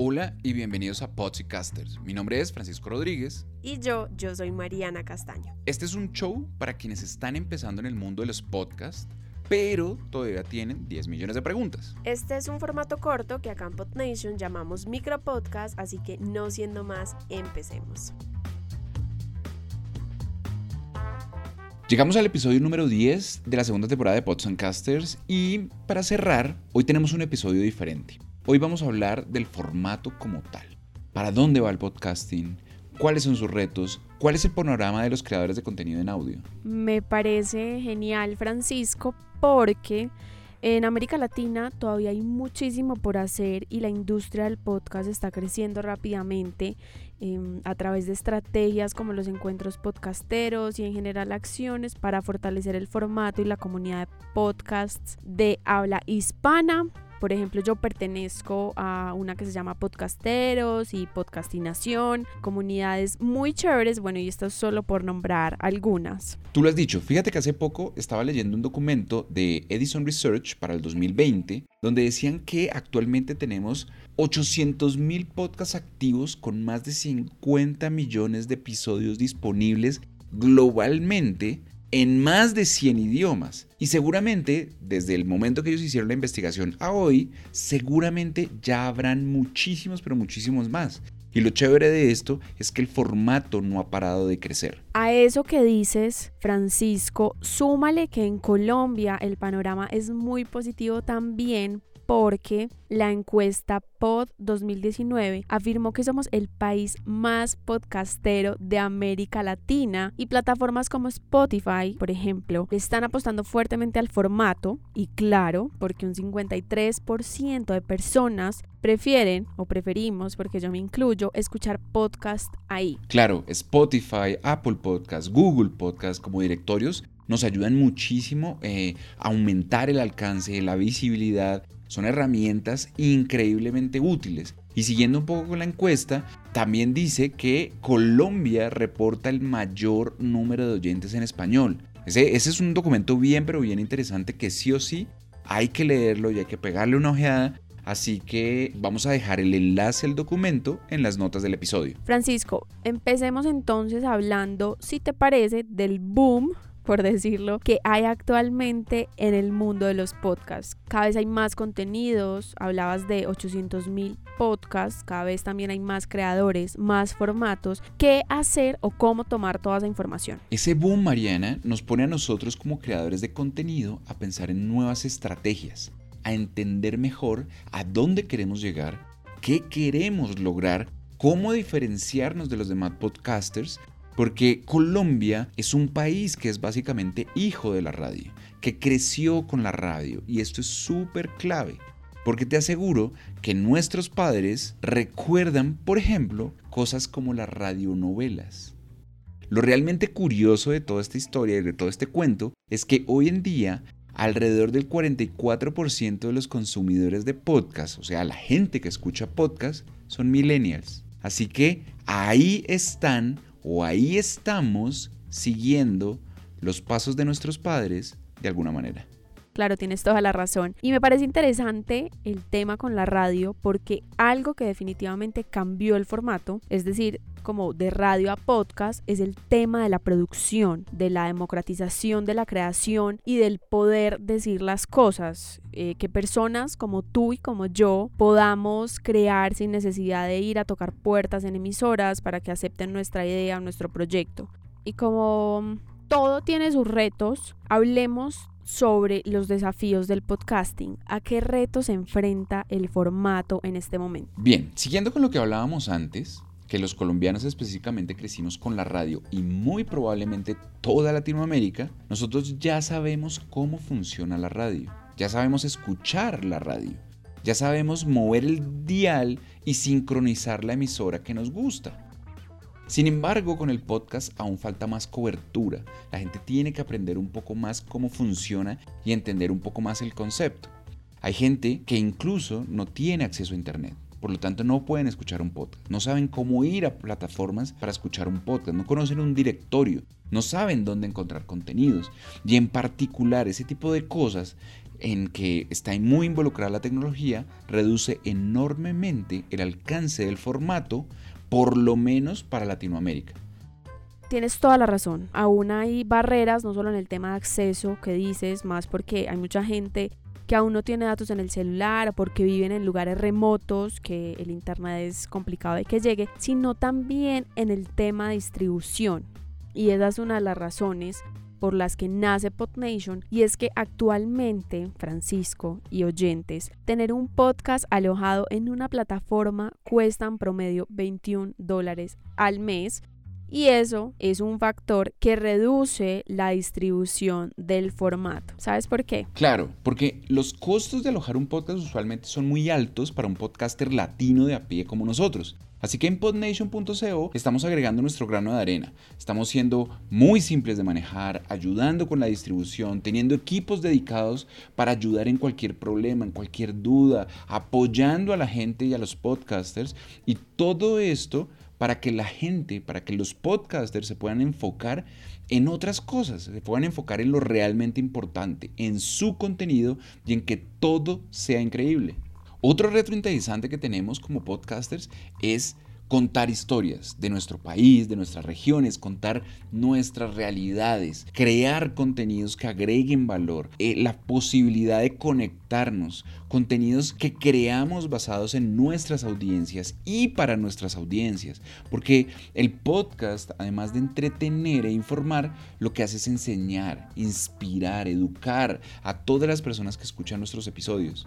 Hola y bienvenidos a Podcasters. Mi nombre es Francisco Rodríguez. Y yo, yo soy Mariana Castaño. Este es un show para quienes están empezando en el mundo de los podcasts, pero todavía tienen 10 millones de preguntas. Este es un formato corto que acá en PodNation llamamos micropodcast, así que no siendo más, empecemos. Llegamos al episodio número 10 de la segunda temporada de Podcasters y para cerrar, hoy tenemos un episodio diferente. Hoy vamos a hablar del formato como tal. ¿Para dónde va el podcasting? ¿Cuáles son sus retos? ¿Cuál es el panorama de los creadores de contenido en audio? Me parece genial, Francisco, porque en América Latina todavía hay muchísimo por hacer y la industria del podcast está creciendo rápidamente em, a través de estrategias como los encuentros podcasteros y en general acciones para fortalecer el formato y la comunidad de podcasts de habla hispana por ejemplo, yo pertenezco a una que se llama Podcasteros y Podcastinación, comunidades muy chéveres, bueno, y esto es solo por nombrar algunas. Tú lo has dicho, fíjate que hace poco estaba leyendo un documento de Edison Research para el 2020, donde decían que actualmente tenemos 800 mil podcasts activos con más de 50 millones de episodios disponibles globalmente en más de 100 idiomas. Y seguramente, desde el momento que ellos hicieron la investigación a hoy, seguramente ya habrán muchísimos, pero muchísimos más. Y lo chévere de esto es que el formato no ha parado de crecer. A eso que dices, Francisco, súmale que en Colombia el panorama es muy positivo también porque la encuesta Pod 2019 afirmó que somos el país más podcastero de América Latina y plataformas como Spotify, por ejemplo, están apostando fuertemente al formato y claro, porque un 53% de personas prefieren o preferimos, porque yo me incluyo, escuchar podcast ahí. Claro, Spotify, Apple Podcast, Google Podcast como directorios nos ayudan muchísimo eh, a aumentar el alcance, la visibilidad son herramientas increíblemente útiles. Y siguiendo un poco con la encuesta, también dice que Colombia reporta el mayor número de oyentes en español. Ese, es un documento bien, pero bien interesante que sí o sí hay que leerlo y hay que pegarle una ojeada. Así que vamos a dejar el enlace al documento en las notas del episodio. Francisco, empecemos entonces hablando, si te parece, del boom por decirlo, que hay actualmente en el mundo de los podcasts. Cada vez hay más contenidos, hablabas de 800 mil podcasts, cada vez también hay más creadores, más formatos. ¿Qué hacer o cómo tomar toda esa información? Ese boom, Mariana, nos pone a nosotros como creadores de contenido a pensar en nuevas estrategias, a entender mejor a dónde queremos llegar, qué queremos lograr, cómo diferenciarnos de los demás podcasters porque Colombia es un país que es básicamente hijo de la radio, que creció con la radio y esto es súper clave. Porque te aseguro que nuestros padres recuerdan, por ejemplo, cosas como las radionovelas. Lo realmente curioso de toda esta historia y de todo este cuento es que hoy en día alrededor del 44% de los consumidores de podcast, o sea, la gente que escucha podcast, son millennials. Así que ahí están o ahí estamos siguiendo los pasos de nuestros padres de alguna manera. Claro, tienes toda la razón. Y me parece interesante el tema con la radio porque algo que definitivamente cambió el formato, es decir, como de radio a podcast, es el tema de la producción, de la democratización de la creación y del poder decir las cosas. Eh, que personas como tú y como yo podamos crear sin necesidad de ir a tocar puertas en emisoras para que acepten nuestra idea, nuestro proyecto. Y como todo tiene sus retos, hablemos sobre los desafíos del podcasting. ¿A qué retos se enfrenta el formato en este momento? Bien, siguiendo con lo que hablábamos antes, que los colombianos específicamente crecimos con la radio y muy probablemente toda Latinoamérica, nosotros ya sabemos cómo funciona la radio, ya sabemos escuchar la radio, ya sabemos mover el dial y sincronizar la emisora que nos gusta. Sin embargo, con el podcast aún falta más cobertura. La gente tiene que aprender un poco más cómo funciona y entender un poco más el concepto. Hay gente que incluso no tiene acceso a Internet. Por lo tanto, no pueden escuchar un podcast. No saben cómo ir a plataformas para escuchar un podcast. No conocen un directorio. No saben dónde encontrar contenidos. Y en particular, ese tipo de cosas en que está muy involucrada la tecnología reduce enormemente el alcance del formato por lo menos para Latinoamérica. Tienes toda la razón. Aún hay barreras, no solo en el tema de acceso que dices, más porque hay mucha gente que aún no tiene datos en el celular porque viven en lugares remotos, que el Internet es complicado de que llegue, sino también en el tema de distribución. Y esa es una de las razones por las que nace PodNation y es que actualmente, Francisco y oyentes, tener un podcast alojado en una plataforma cuesta en promedio 21 dólares al mes y eso es un factor que reduce la distribución del formato. ¿Sabes por qué? Claro, porque los costos de alojar un podcast usualmente son muy altos para un podcaster latino de a pie como nosotros. Así que en podnation.co estamos agregando nuestro grano de arena. Estamos siendo muy simples de manejar, ayudando con la distribución, teniendo equipos dedicados para ayudar en cualquier problema, en cualquier duda, apoyando a la gente y a los podcasters. Y todo esto para que la gente, para que los podcasters se puedan enfocar en otras cosas, se puedan enfocar en lo realmente importante, en su contenido y en que todo sea increíble. Otro reto interesante que tenemos como podcasters es contar historias de nuestro país, de nuestras regiones, contar nuestras realidades, crear contenidos que agreguen valor, eh, la posibilidad de conectarnos, contenidos que creamos basados en nuestras audiencias y para nuestras audiencias, porque el podcast, además de entretener e informar, lo que hace es enseñar, inspirar, educar a todas las personas que escuchan nuestros episodios.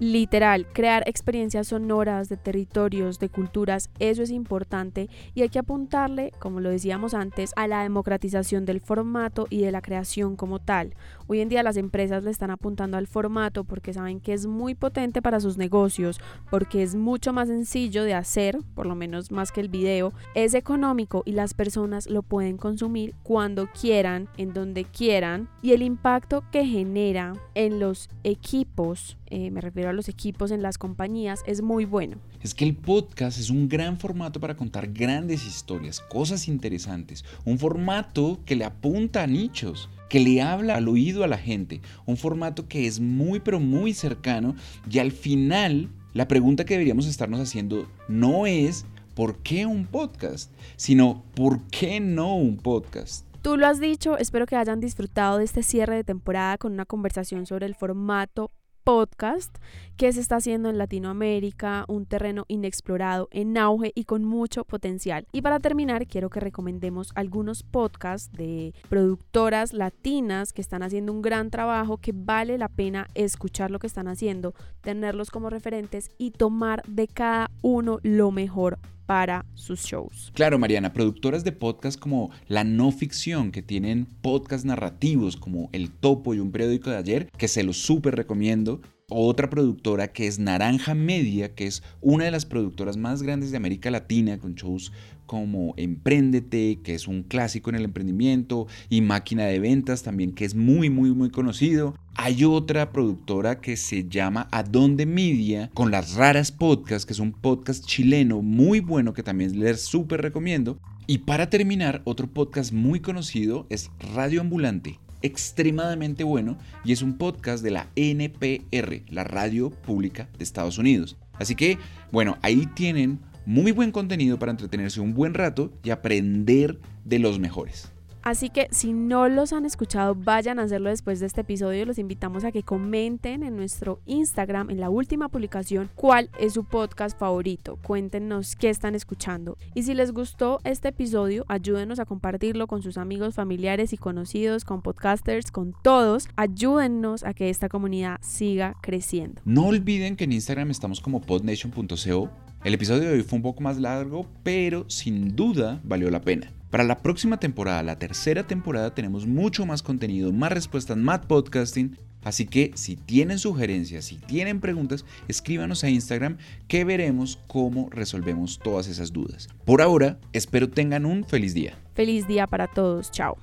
Literal, crear experiencias sonoras de territorios, de culturas, eso es importante y hay que apuntarle, como lo decíamos antes, a la democratización del formato y de la creación como tal. Hoy en día las empresas le están apuntando al formato porque saben que es muy potente para sus negocios, porque es mucho más sencillo de hacer, por lo menos más que el video, es económico y las personas lo pueden consumir cuando quieran, en donde quieran y el impacto que genera en los equipos eh, me refiero a los equipos en las compañías, es muy bueno. Es que el podcast es un gran formato para contar grandes historias, cosas interesantes, un formato que le apunta a nichos que le habla al oído a la gente, un formato que es muy pero muy cercano y al final la pregunta que deberíamos estarnos haciendo no es ¿por qué un podcast? sino ¿por qué no un podcast? Tú lo has dicho, espero que hayan disfrutado de este cierre de temporada con una conversación sobre el formato podcast que se está haciendo en Latinoamérica, un terreno inexplorado, en auge y con mucho potencial. Y para terminar, quiero que recomendemos algunos podcasts de productoras latinas que están haciendo un gran trabajo que vale la pena escuchar lo que están haciendo, tenerlos como referentes y tomar de cada uno lo mejor para sus shows. Claro, Mariana, productoras de podcast como La No Ficción, que tienen podcast narrativos como El Topo y un periódico de ayer, que se los súper recomiendo. Otra productora que es Naranja Media, que es una de las productoras más grandes de América Latina, con shows como Emprendete, que es un clásico en el emprendimiento, y Máquina de Ventas también, que es muy, muy, muy conocido. Hay otra productora que se llama Adonde Media, con las raras podcasts, que es un podcast chileno muy bueno que también les súper recomiendo. Y para terminar, otro podcast muy conocido es Radio Ambulante, extremadamente bueno y es un podcast de la NPR, la radio pública de Estados Unidos. Así que, bueno, ahí tienen muy buen contenido para entretenerse un buen rato y aprender de los mejores. Así que si no los han escuchado, vayan a hacerlo después de este episodio. Los invitamos a que comenten en nuestro Instagram, en la última publicación, cuál es su podcast favorito. Cuéntenos qué están escuchando. Y si les gustó este episodio, ayúdenos a compartirlo con sus amigos, familiares y conocidos, con podcasters, con todos. Ayúdennos a que esta comunidad siga creciendo. No olviden que en Instagram estamos como podnation.co. El episodio de hoy fue un poco más largo, pero sin duda valió la pena. Para la próxima temporada, la tercera temporada, tenemos mucho más contenido, más respuestas, más podcasting. Así que si tienen sugerencias, si tienen preguntas, escríbanos a Instagram que veremos cómo resolvemos todas esas dudas. Por ahora, espero tengan un feliz día. Feliz día para todos. Chao.